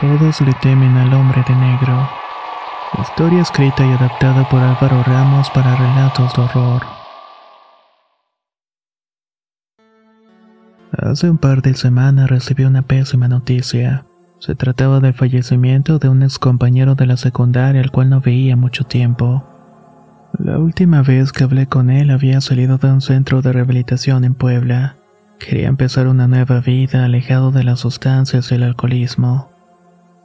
Todos le temen al hombre de negro. Historia escrita y adaptada por Álvaro Ramos para relatos de horror. Hace un par de semanas recibí una pésima noticia. Se trataba del fallecimiento de un ex compañero de la secundaria al cual no veía mucho tiempo. La última vez que hablé con él había salido de un centro de rehabilitación en Puebla. Quería empezar una nueva vida alejado de las sustancias y el alcoholismo.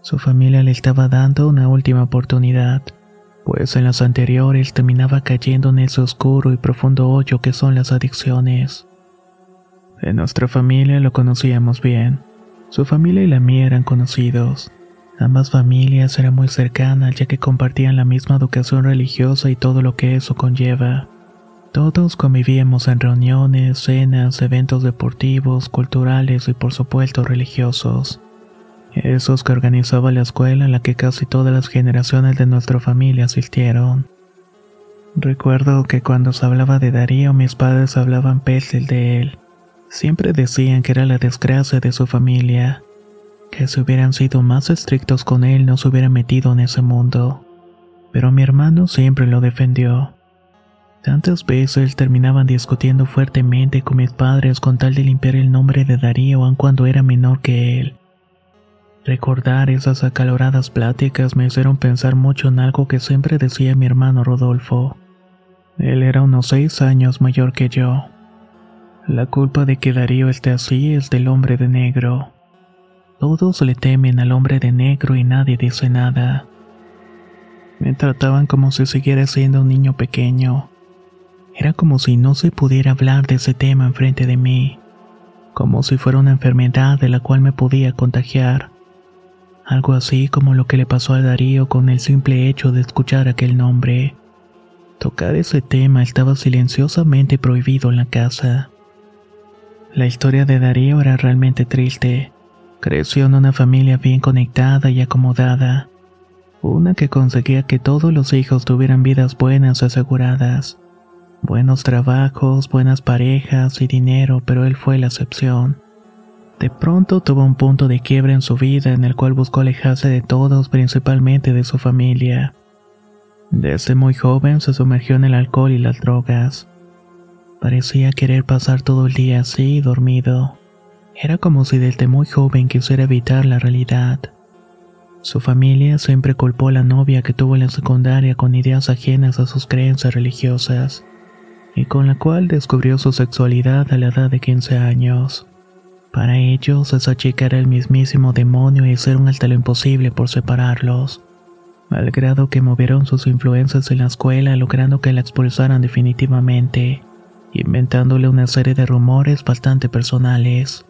Su familia le estaba dando una última oportunidad, pues en las anteriores terminaba cayendo en ese oscuro y profundo hoyo que son las adicciones. En nuestra familia lo conocíamos bien. Su familia y la mía eran conocidos. Ambas familias eran muy cercanas ya que compartían la misma educación religiosa y todo lo que eso conlleva. Todos convivíamos en reuniones, cenas, eventos deportivos, culturales y por supuesto religiosos. Esos que organizaba la escuela en la que casi todas las generaciones de nuestra familia asistieron. Recuerdo que cuando se hablaba de Darío mis padres hablaban pestes de él. Siempre decían que era la desgracia de su familia, que si hubieran sido más estrictos con él no se hubiera metido en ese mundo. Pero mi hermano siempre lo defendió. Tantas veces terminaban discutiendo fuertemente con mis padres con tal de limpiar el nombre de Darío aun cuando era menor que él. Recordar esas acaloradas pláticas me hicieron pensar mucho en algo que siempre decía mi hermano Rodolfo. Él era unos seis años mayor que yo. La culpa de que Darío esté así es del hombre de negro. Todos le temen al hombre de negro y nadie dice nada. Me trataban como si siguiera siendo un niño pequeño. Era como si no se pudiera hablar de ese tema enfrente de mí, como si fuera una enfermedad de la cual me podía contagiar algo así como lo que le pasó a Darío con el simple hecho de escuchar aquel nombre. Tocar ese tema estaba silenciosamente prohibido en la casa. La historia de Darío era realmente triste. Creció en una familia bien conectada y acomodada, una que conseguía que todos los hijos tuvieran vidas buenas aseguradas, buenos trabajos, buenas parejas y dinero, pero él fue la excepción. De pronto tuvo un punto de quiebra en su vida en el cual buscó alejarse de todos, principalmente de su familia. Desde muy joven se sumergió en el alcohol y las drogas. Parecía querer pasar todo el día así, dormido. Era como si desde muy joven quisiera evitar la realidad. Su familia siempre culpó a la novia que tuvo en la secundaria con ideas ajenas a sus creencias religiosas, y con la cual descubrió su sexualidad a la edad de 15 años. Para ellos, esa chica era el mismísimo demonio y hicieron hasta lo imposible por separarlos, al grado que movieron sus influencias en la escuela logrando que la expulsaran definitivamente, inventándole una serie de rumores bastante personales.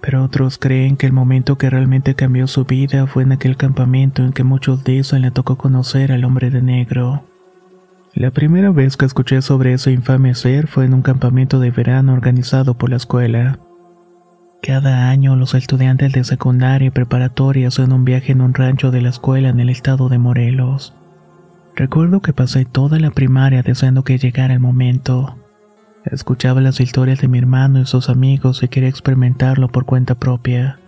Pero otros creen que el momento que realmente cambió su vida fue en aquel campamento en que muchos dicen le tocó conocer al hombre de negro. La primera vez que escuché sobre ese infame ser fue en un campamento de verano organizado por la escuela. Cada año los estudiantes de secundaria y preparatoria hacen un viaje en un rancho de la escuela en el estado de Morelos. Recuerdo que pasé toda la primaria deseando que llegara el momento. Escuchaba las historias de mi hermano y sus amigos y quería experimentarlo por cuenta propia.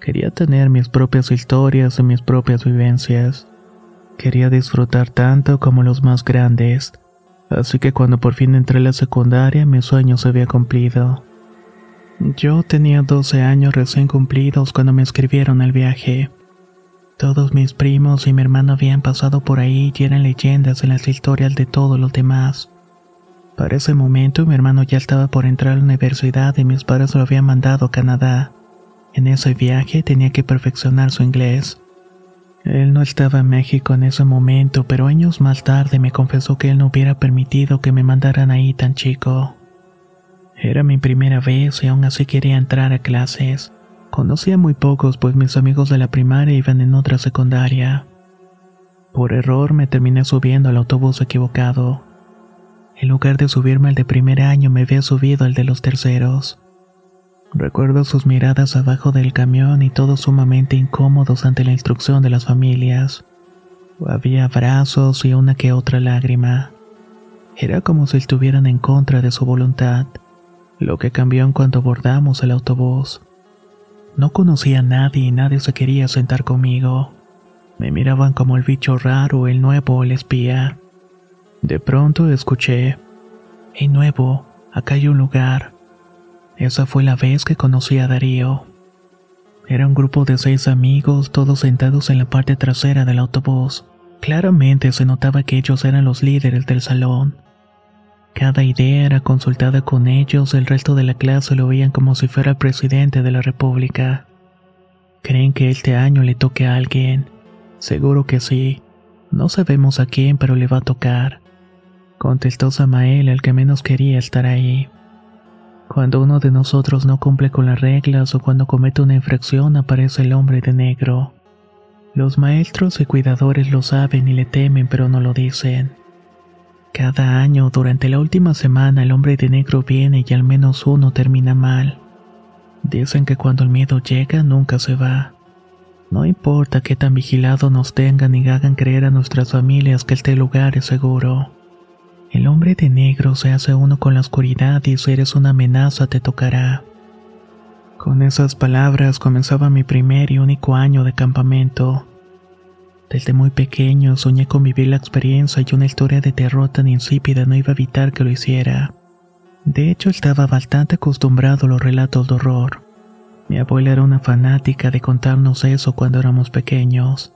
Quería tener mis propias historias y mis propias vivencias. Quería disfrutar tanto como los más grandes. Así que cuando por fin entré a la secundaria mi sueño se había cumplido. Yo tenía 12 años recién cumplidos cuando me escribieron el viaje. Todos mis primos y mi hermano habían pasado por ahí y eran leyendas en las historias de todos los demás. Para ese momento mi hermano ya estaba por entrar a la universidad y mis padres lo habían mandado a Canadá. En ese viaje tenía que perfeccionar su inglés. Él no estaba en México en ese momento, pero años más tarde me confesó que él no hubiera permitido que me mandaran ahí tan chico. Era mi primera vez y aún así quería entrar a clases. Conocía muy pocos, pues mis amigos de la primaria iban en otra secundaria. Por error me terminé subiendo al autobús equivocado. En lugar de subirme al de primer año me había subido al de los terceros. Recuerdo sus miradas abajo del camión y todos sumamente incómodos ante la instrucción de las familias. Había abrazos y una que otra lágrima. Era como si estuvieran en contra de su voluntad, lo que cambió en cuanto abordamos el autobús. No conocía a nadie y nadie se quería sentar conmigo. Me miraban como el bicho raro, el nuevo el espía. De pronto escuché, ¡Hey nuevo! Acá hay un lugar. Esa fue la vez que conocí a Darío. Era un grupo de seis amigos, todos sentados en la parte trasera del autobús. Claramente se notaba que ellos eran los líderes del salón. Cada idea era consultada con ellos, el resto de la clase lo veían como si fuera presidente de la República. ¿Creen que este año le toque a alguien? Seguro que sí. No sabemos a quién, pero le va a tocar. Contestó Samael, el que menos quería estar ahí. Cuando uno de nosotros no cumple con las reglas o cuando comete una infracción aparece el hombre de negro. Los maestros y cuidadores lo saben y le temen pero no lo dicen. Cada año, durante la última semana, el hombre de negro viene y al menos uno termina mal. Dicen que cuando el miedo llega nunca se va. No importa qué tan vigilado nos tengan y hagan creer a nuestras familias que este lugar es seguro. El hombre de negro se hace uno con la oscuridad y si eres una amenaza te tocará. Con esas palabras comenzaba mi primer y único año de campamento. Desde muy pequeño soñé con vivir la experiencia y una historia de terror tan insípida no iba a evitar que lo hiciera. De hecho, estaba bastante acostumbrado a los relatos de horror. Mi abuela era una fanática de contarnos eso cuando éramos pequeños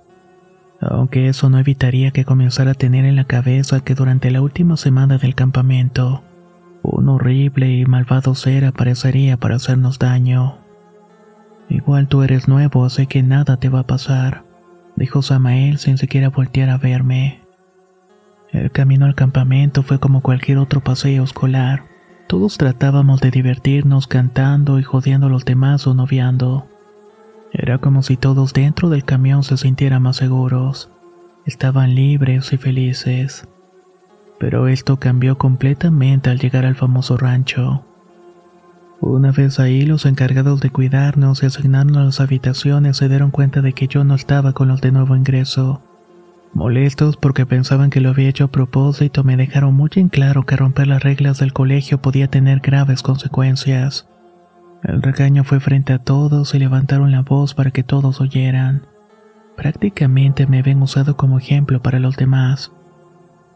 aunque eso no evitaría que comenzara a tener en la cabeza que durante la última semana del campamento, un horrible y malvado ser aparecería para hacernos daño. Igual tú eres nuevo, sé que nada te va a pasar, dijo Samael sin siquiera voltear a verme. El camino al campamento fue como cualquier otro paseo escolar. Todos tratábamos de divertirnos cantando y jodiendo a los demás o noviando. Era como si todos dentro del camión se sintieran más seguros. Estaban libres y felices. Pero esto cambió completamente al llegar al famoso rancho. Una vez ahí, los encargados de cuidarnos y asignarnos las habitaciones se dieron cuenta de que yo no estaba con los de nuevo ingreso. Molestos porque pensaban que lo había hecho a propósito, me dejaron muy en claro que romper las reglas del colegio podía tener graves consecuencias. El regaño fue frente a todos y levantaron la voz para que todos oyeran. Prácticamente me habían usado como ejemplo para los demás.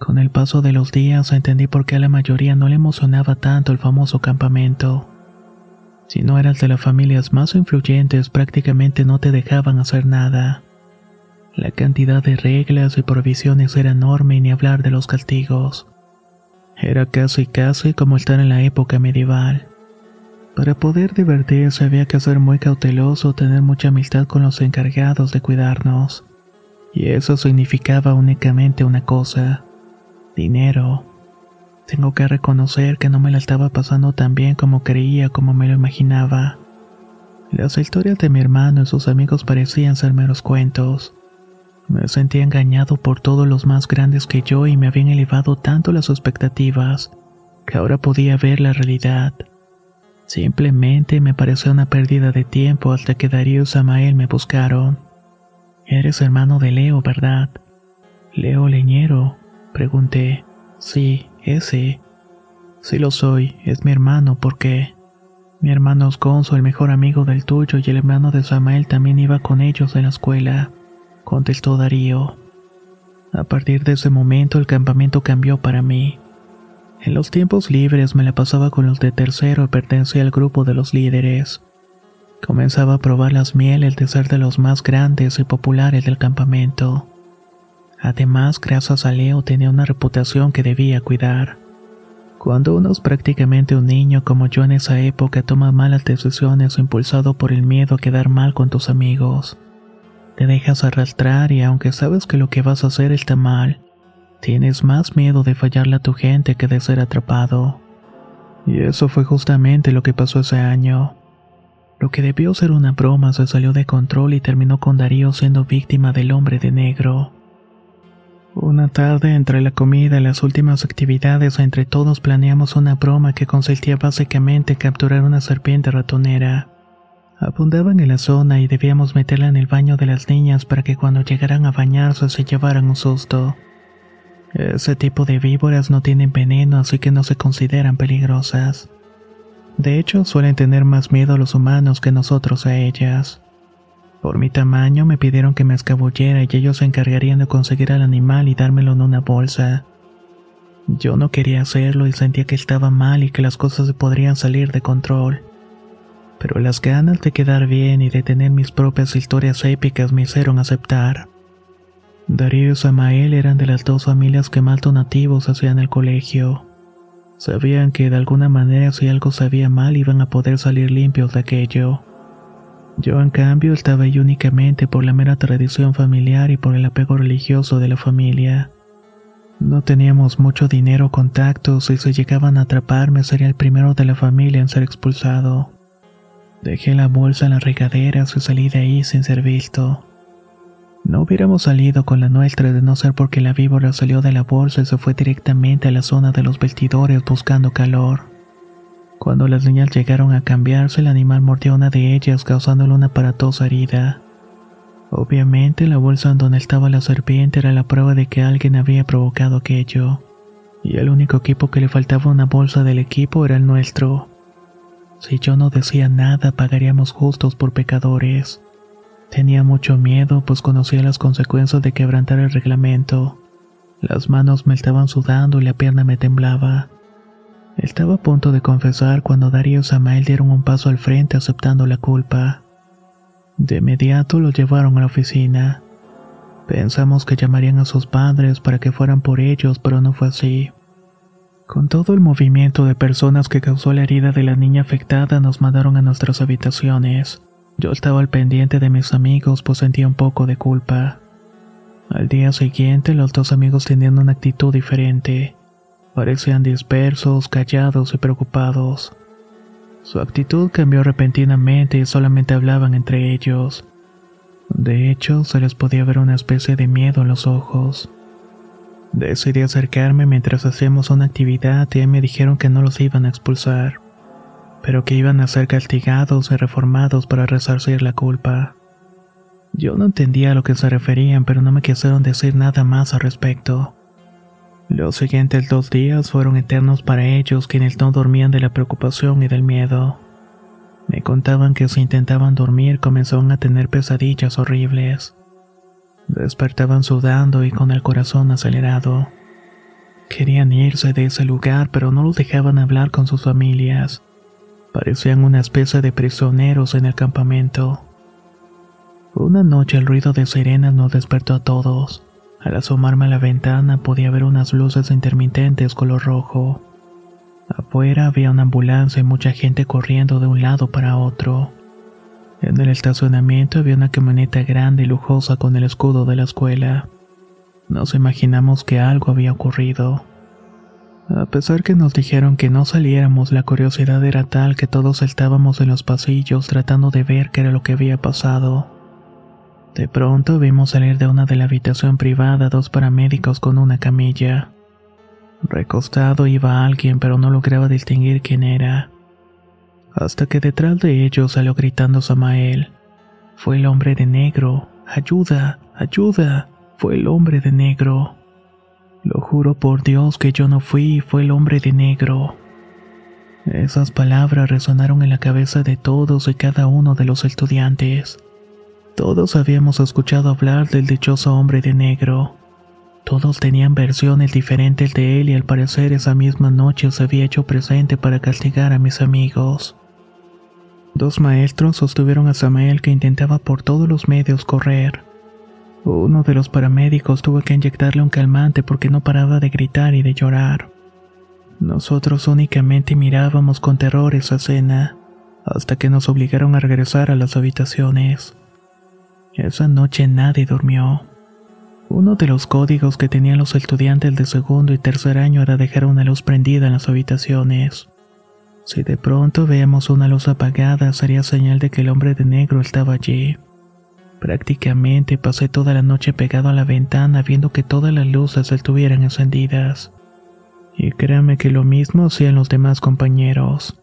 Con el paso de los días entendí por qué a la mayoría no le emocionaba tanto el famoso campamento. Si no eras de las familias más influyentes, prácticamente no te dejaban hacer nada. La cantidad de reglas y provisiones era enorme y ni hablar de los castigos. Era casi casi como estar en la época medieval. Para poder divertirse había que ser muy cauteloso, tener mucha amistad con los encargados de cuidarnos. Y eso significaba únicamente una cosa, dinero. Tengo que reconocer que no me la estaba pasando tan bien como creía, como me lo imaginaba. Las historias de mi hermano y sus amigos parecían ser meros cuentos. Me sentía engañado por todos los más grandes que yo y me habían elevado tanto las expectativas que ahora podía ver la realidad. Simplemente me pareció una pérdida de tiempo hasta que Darío y Samael me buscaron. Eres hermano de Leo, ¿verdad? Leo Leñero, pregunté. Sí, ese. Sí lo soy, es mi hermano, ¿por qué? Mi hermano es el mejor amigo del tuyo, y el hermano de Samael también iba con ellos en la escuela, contestó Darío. A partir de ese momento el campamento cambió para mí. En los tiempos libres me la pasaba con los de tercero y pertenecía al grupo de los líderes. Comenzaba a probar las mieles de ser de los más grandes y populares del campamento. Además, gracias a Leo tenía una reputación que debía cuidar. Cuando uno es prácticamente un niño como yo en esa época toma malas decisiones impulsado por el miedo a quedar mal con tus amigos. Te dejas arrastrar y aunque sabes que lo que vas a hacer está mal, tienes más miedo de fallarle a tu gente que de ser atrapado. Y eso fue justamente lo que pasó ese año. Lo que debió ser una broma se salió de control y terminó con Darío siendo víctima del hombre de negro. Una tarde, entre la comida y las últimas actividades, entre todos planeamos una broma que consistía básicamente en capturar una serpiente ratonera. Abundaban en la zona y debíamos meterla en el baño de las niñas para que cuando llegaran a bañarse se llevaran un susto. Ese tipo de víboras no tienen veneno, así que no se consideran peligrosas. De hecho, suelen tener más miedo a los humanos que nosotros a ellas. Por mi tamaño me pidieron que me escabullera y ellos se encargarían de conseguir al animal y dármelo en una bolsa. Yo no quería hacerlo y sentía que estaba mal y que las cosas podrían salir de control. Pero las ganas de quedar bien y de tener mis propias historias épicas me hicieron aceptar. Darío y Samael eran de las dos familias que más donativos hacían el colegio. Sabían que de alguna manera si algo sabía mal iban a poder salir limpios de aquello. Yo en cambio estaba ahí únicamente por la mera tradición familiar y por el apego religioso de la familia. No teníamos mucho dinero o contactos y si llegaban a atraparme sería el primero de la familia en ser expulsado. Dejé la bolsa en las regaderas y salí de ahí sin ser visto. No hubiéramos salido con la nuestra de no ser porque la víbora salió de la bolsa y se fue directamente a la zona de los vestidores buscando calor. Cuando las niñas llegaron a cambiarse, el animal mordió a una de ellas, causándole una aparatosa herida. Obviamente, la bolsa en donde estaba la serpiente era la prueba de que alguien había provocado aquello. Y el único equipo que le faltaba una bolsa del equipo era el nuestro. Si yo no decía nada, pagaríamos justos por pecadores. Tenía mucho miedo, pues conocía las consecuencias de quebrantar el reglamento. Las manos me estaban sudando y la pierna me temblaba. Estaba a punto de confesar cuando Darío y Samael dieron un paso al frente aceptando la culpa. De inmediato lo llevaron a la oficina. Pensamos que llamarían a sus padres para que fueran por ellos, pero no fue así. Con todo el movimiento de personas que causó la herida de la niña afectada, nos mandaron a nuestras habitaciones. Yo estaba al pendiente de mis amigos, pues sentía un poco de culpa. Al día siguiente, los dos amigos tenían una actitud diferente. Parecían dispersos, callados y preocupados. Su actitud cambió repentinamente y solamente hablaban entre ellos. De hecho, se les podía ver una especie de miedo en los ojos. Decidí acercarme mientras hacíamos una actividad y me dijeron que no los iban a expulsar, pero que iban a ser castigados y reformados para resarcir la culpa. Yo no entendía a lo que se referían, pero no me quisieron decir nada más al respecto. Los siguientes dos días fueron eternos para ellos quienes no dormían de la preocupación y del miedo. Me contaban que si intentaban dormir comenzaban a tener pesadillas horribles. Despertaban sudando y con el corazón acelerado. Querían irse de ese lugar pero no los dejaban hablar con sus familias. Parecían una especie de prisioneros en el campamento. Una noche el ruido de sirenas nos despertó a todos. Al asomarme a la ventana podía ver unas luces intermitentes color rojo. Afuera había una ambulancia y mucha gente corriendo de un lado para otro. En el estacionamiento había una camioneta grande y lujosa con el escudo de la escuela. Nos imaginamos que algo había ocurrido. A pesar que nos dijeron que no saliéramos, la curiosidad era tal que todos estábamos en los pasillos tratando de ver qué era lo que había pasado. De pronto vimos salir de una de la habitación privada dos paramédicos con una camilla. Recostado iba alguien, pero no lograba distinguir quién era. Hasta que detrás de ellos salió gritando Samael. Fue el hombre de negro. Ayuda, ayuda. Fue el hombre de negro. Lo juro por Dios que yo no fui, fue el hombre de negro. Esas palabras resonaron en la cabeza de todos y cada uno de los estudiantes. Todos habíamos escuchado hablar del dichoso hombre de negro. Todos tenían versiones diferentes de él y al parecer esa misma noche se había hecho presente para castigar a mis amigos. Dos maestros sostuvieron a Samael que intentaba por todos los medios correr. Uno de los paramédicos tuvo que inyectarle un calmante porque no paraba de gritar y de llorar. Nosotros únicamente mirábamos con terror esa escena, hasta que nos obligaron a regresar a las habitaciones. Esa noche nadie durmió. Uno de los códigos que tenían los estudiantes de segundo y tercer año era dejar una luz prendida en las habitaciones. Si de pronto veíamos una luz apagada, sería señal de que el hombre de negro estaba allí. Prácticamente pasé toda la noche pegado a la ventana viendo que todas las luces estuvieran encendidas. Y créame que lo mismo hacían los demás compañeros.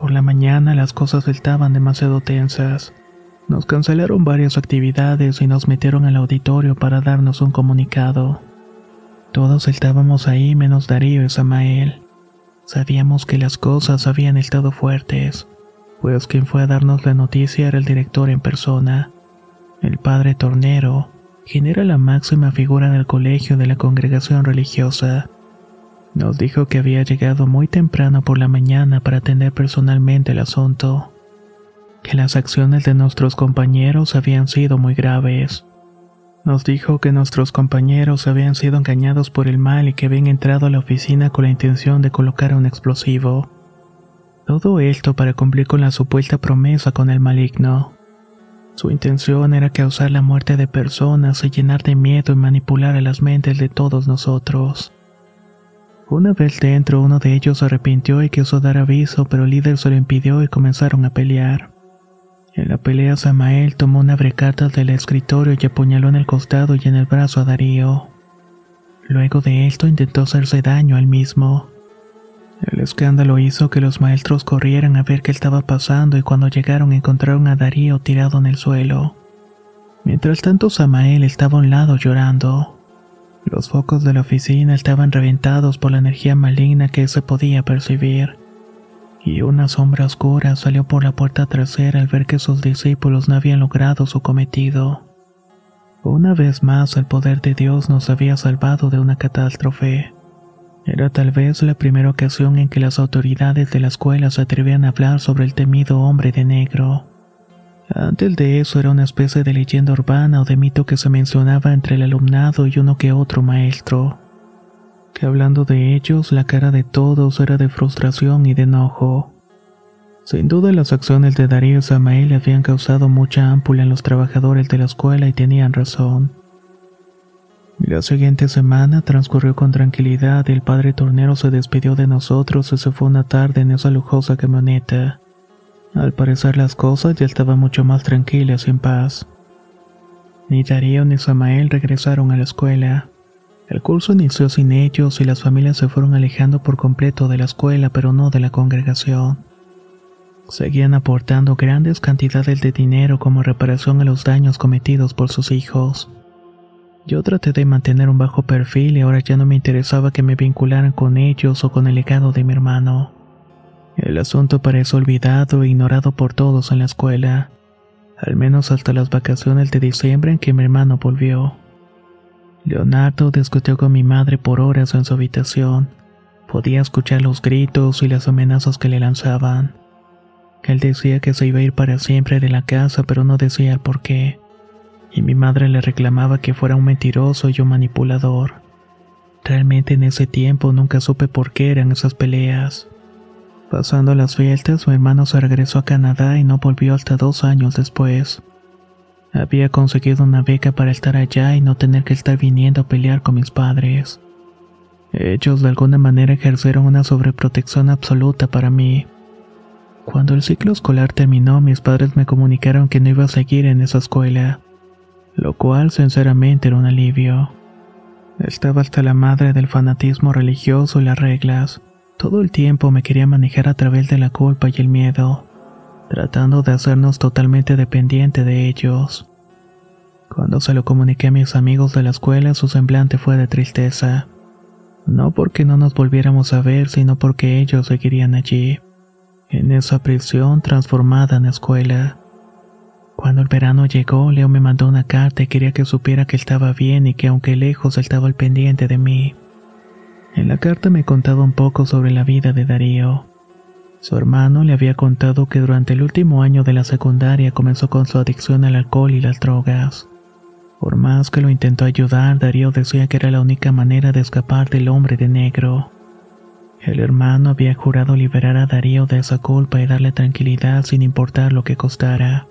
Por la mañana las cosas estaban demasiado tensas. Nos cancelaron varias actividades y nos metieron al auditorio para darnos un comunicado. Todos estábamos ahí menos Darío y Samael. Sabíamos que las cosas habían estado fuertes, pues quien fue a darnos la noticia era el director en persona, el padre Tornero, quien era la máxima figura del colegio de la congregación religiosa. Nos dijo que había llegado muy temprano por la mañana para atender personalmente el asunto, que las acciones de nuestros compañeros habían sido muy graves. Nos dijo que nuestros compañeros habían sido engañados por el mal y que habían entrado a la oficina con la intención de colocar un explosivo. Todo esto para cumplir con la supuesta promesa con el maligno. Su intención era causar la muerte de personas y llenar de miedo y manipular a las mentes de todos nosotros. Una vez dentro, uno de ellos se arrepintió y quiso dar aviso, pero el líder se lo impidió y comenzaron a pelear. En la pelea, Samael tomó una brecarta del escritorio y apuñaló en el costado y en el brazo a Darío. Luego de esto intentó hacerse daño al mismo. El escándalo hizo que los maestros corrieran a ver qué estaba pasando y cuando llegaron encontraron a Darío tirado en el suelo. Mientras tanto, Samael estaba a un lado llorando. Los focos de la oficina estaban reventados por la energía maligna que se podía percibir, y una sombra oscura salió por la puerta trasera al ver que sus discípulos no habían logrado su cometido. Una vez más el poder de Dios nos había salvado de una catástrofe. Era tal vez la primera ocasión en que las autoridades de la escuela se atrevían a hablar sobre el temido hombre de negro. Antes de eso era una especie de leyenda urbana o de mito que se mencionaba entre el alumnado y uno que otro maestro. Que hablando de ellos, la cara de todos era de frustración y de enojo. Sin duda las acciones de Darío y Samael habían causado mucha ámpula en los trabajadores de la escuela y tenían razón. La siguiente semana transcurrió con tranquilidad y el padre tornero se despidió de nosotros y se fue una tarde en esa lujosa camioneta. Al parecer las cosas ya estaban mucho más tranquilas y en paz. Ni Darío ni Samael regresaron a la escuela. El curso inició sin ellos y las familias se fueron alejando por completo de la escuela, pero no de la congregación. Seguían aportando grandes cantidades de dinero como reparación a los daños cometidos por sus hijos. Yo traté de mantener un bajo perfil y ahora ya no me interesaba que me vincularan con ellos o con el legado de mi hermano. El asunto pareció olvidado e ignorado por todos en la escuela, al menos hasta las vacaciones de diciembre en que mi hermano volvió. Leonardo discutió con mi madre por horas en su habitación. Podía escuchar los gritos y las amenazas que le lanzaban. Él decía que se iba a ir para siempre de la casa, pero no decía el por qué. Y mi madre le reclamaba que fuera un mentiroso y un manipulador. Realmente en ese tiempo nunca supe por qué eran esas peleas. Pasando las fiestas, su hermano se regresó a Canadá y no volvió hasta dos años después. Había conseguido una beca para estar allá y no tener que estar viniendo a pelear con mis padres. Ellos de alguna manera ejercieron una sobreprotección absoluta para mí. Cuando el ciclo escolar terminó, mis padres me comunicaron que no iba a seguir en esa escuela, lo cual sinceramente era un alivio. Estaba hasta la madre del fanatismo religioso y las reglas. Todo el tiempo me quería manejar a través de la culpa y el miedo, tratando de hacernos totalmente dependiente de ellos. Cuando se lo comuniqué a mis amigos de la escuela, su semblante fue de tristeza. No porque no nos volviéramos a ver, sino porque ellos seguirían allí, en esa prisión transformada en escuela. Cuando el verano llegó, Leo me mandó una carta y quería que supiera que estaba bien y que aunque lejos estaba al pendiente de mí. En la carta me contaba un poco sobre la vida de Darío. Su hermano le había contado que durante el último año de la secundaria comenzó con su adicción al alcohol y las drogas. Por más que lo intentó ayudar, Darío decía que era la única manera de escapar del hombre de negro. El hermano había jurado liberar a Darío de esa culpa y darle tranquilidad sin importar lo que costara.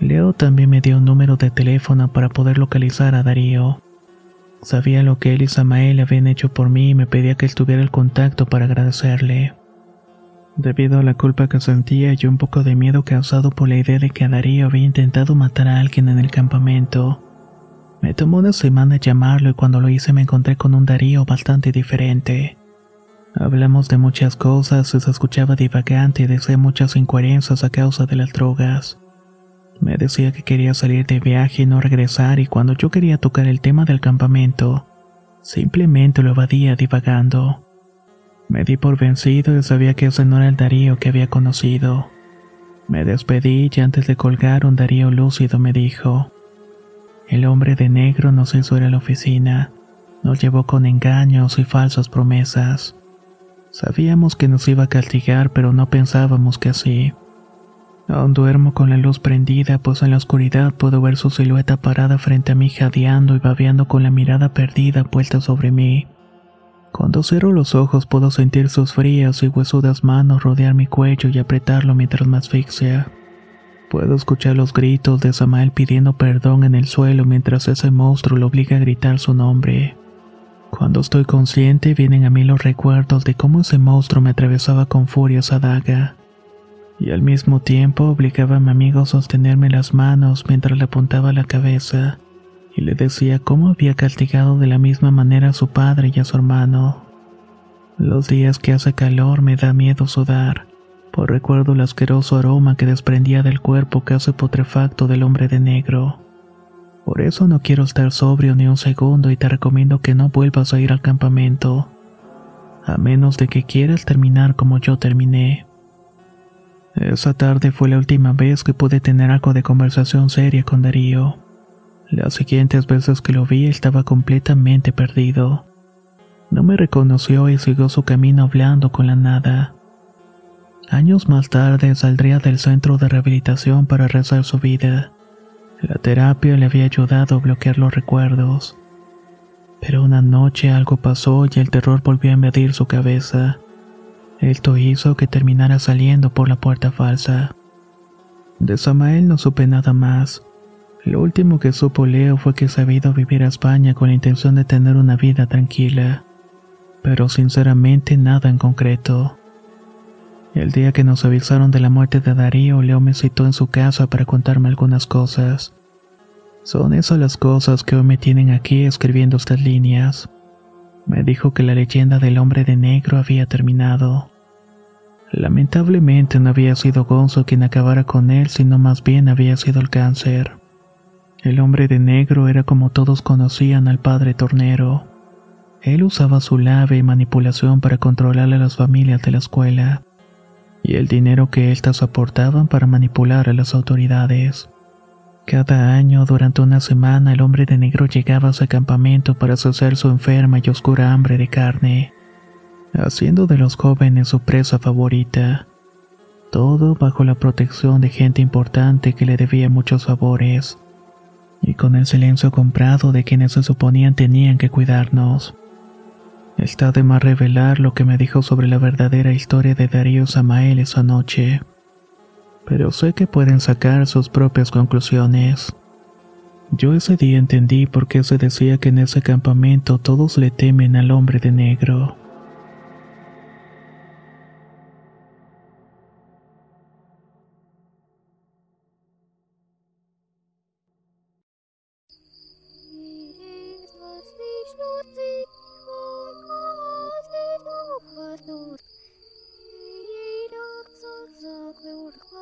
Leo también me dio un número de teléfono para poder localizar a Darío. Sabía lo que él y Samael habían hecho por mí y me pedía que estuviera el contacto para agradecerle. Debido a la culpa que sentía y un poco de miedo causado por la idea de que Darío había intentado matar a alguien en el campamento, me tomó una semana llamarlo y cuando lo hice me encontré con un Darío bastante diferente. Hablamos de muchas cosas se escuchaba divagante y decía muchas incoherencias a causa de las drogas. Me decía que quería salir de viaje y no regresar y cuando yo quería tocar el tema del campamento, simplemente lo evadía divagando. Me di por vencido y sabía que ese no era el Darío que había conocido. Me despedí y antes de colgar un Darío lúcido me dijo, el hombre de negro nos hizo ir a la oficina, nos llevó con engaños y falsas promesas. Sabíamos que nos iba a castigar, pero no pensábamos que así. Aún duermo con la luz prendida, pues en la oscuridad puedo ver su silueta parada frente a mí jadeando y babeando con la mirada perdida puesta sobre mí. Cuando cierro los ojos puedo sentir sus frías y huesudas manos rodear mi cuello y apretarlo mientras me asfixia. Puedo escuchar los gritos de Samael pidiendo perdón en el suelo mientras ese monstruo lo obliga a gritar su nombre. Cuando estoy consciente vienen a mí los recuerdos de cómo ese monstruo me atravesaba con furia esa daga. Y al mismo tiempo obligaba a mi amigo a sostenerme las manos mientras le apuntaba la cabeza y le decía cómo había castigado de la misma manera a su padre y a su hermano. Los días que hace calor me da miedo sudar por recuerdo el asqueroso aroma que desprendía del cuerpo casi putrefacto del hombre de negro. Por eso no quiero estar sobrio ni un segundo y te recomiendo que no vuelvas a ir al campamento, a menos de que quieras terminar como yo terminé. Esa tarde fue la última vez que pude tener algo de conversación seria con Darío. Las siguientes veces que lo vi estaba completamente perdido. No me reconoció y siguió su camino hablando con la nada. Años más tarde saldría del centro de rehabilitación para rezar su vida. La terapia le había ayudado a bloquear los recuerdos. Pero una noche algo pasó y el terror volvió a invadir su cabeza. Esto hizo que terminara saliendo por la puerta falsa. De Samael no supe nada más. Lo último que supo Leo fue que se había ido a vivir a España con la intención de tener una vida tranquila. Pero sinceramente nada en concreto. El día que nos avisaron de la muerte de Darío, Leo me citó en su casa para contarme algunas cosas. Son esas las cosas que hoy me tienen aquí escribiendo estas líneas. Me dijo que la leyenda del hombre de negro había terminado. Lamentablemente no había sido Gonzo quien acabara con él, sino más bien había sido el cáncer. El hombre de negro era como todos conocían al padre tornero. Él usaba su lave y manipulación para controlar a las familias de la escuela y el dinero que éstas aportaban para manipular a las autoridades. Cada año, durante una semana, el hombre de negro llegaba a su campamento para saciar su enferma y oscura hambre de carne, haciendo de los jóvenes su presa favorita. Todo bajo la protección de gente importante que le debía muchos favores, y con el silencio comprado de quienes se suponían tenían que cuidarnos. Está de más revelar lo que me dijo sobre la verdadera historia de Darío Samael esa noche. Pero sé que pueden sacar sus propias conclusiones. Yo ese día entendí por qué se decía que en ese campamento todos le temen al hombre de negro.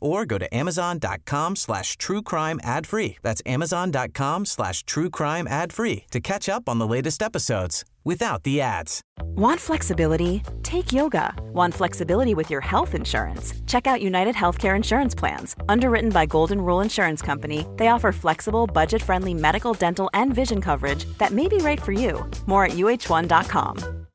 or go to amazon.com slash true crime ad free. That's amazon.com slash true crime ad free to catch up on the latest episodes without the ads. Want flexibility? Take yoga. Want flexibility with your health insurance? Check out United Healthcare Insurance Plans. Underwritten by Golden Rule Insurance Company, they offer flexible, budget friendly medical, dental, and vision coverage that may be right for you. More at uh1.com.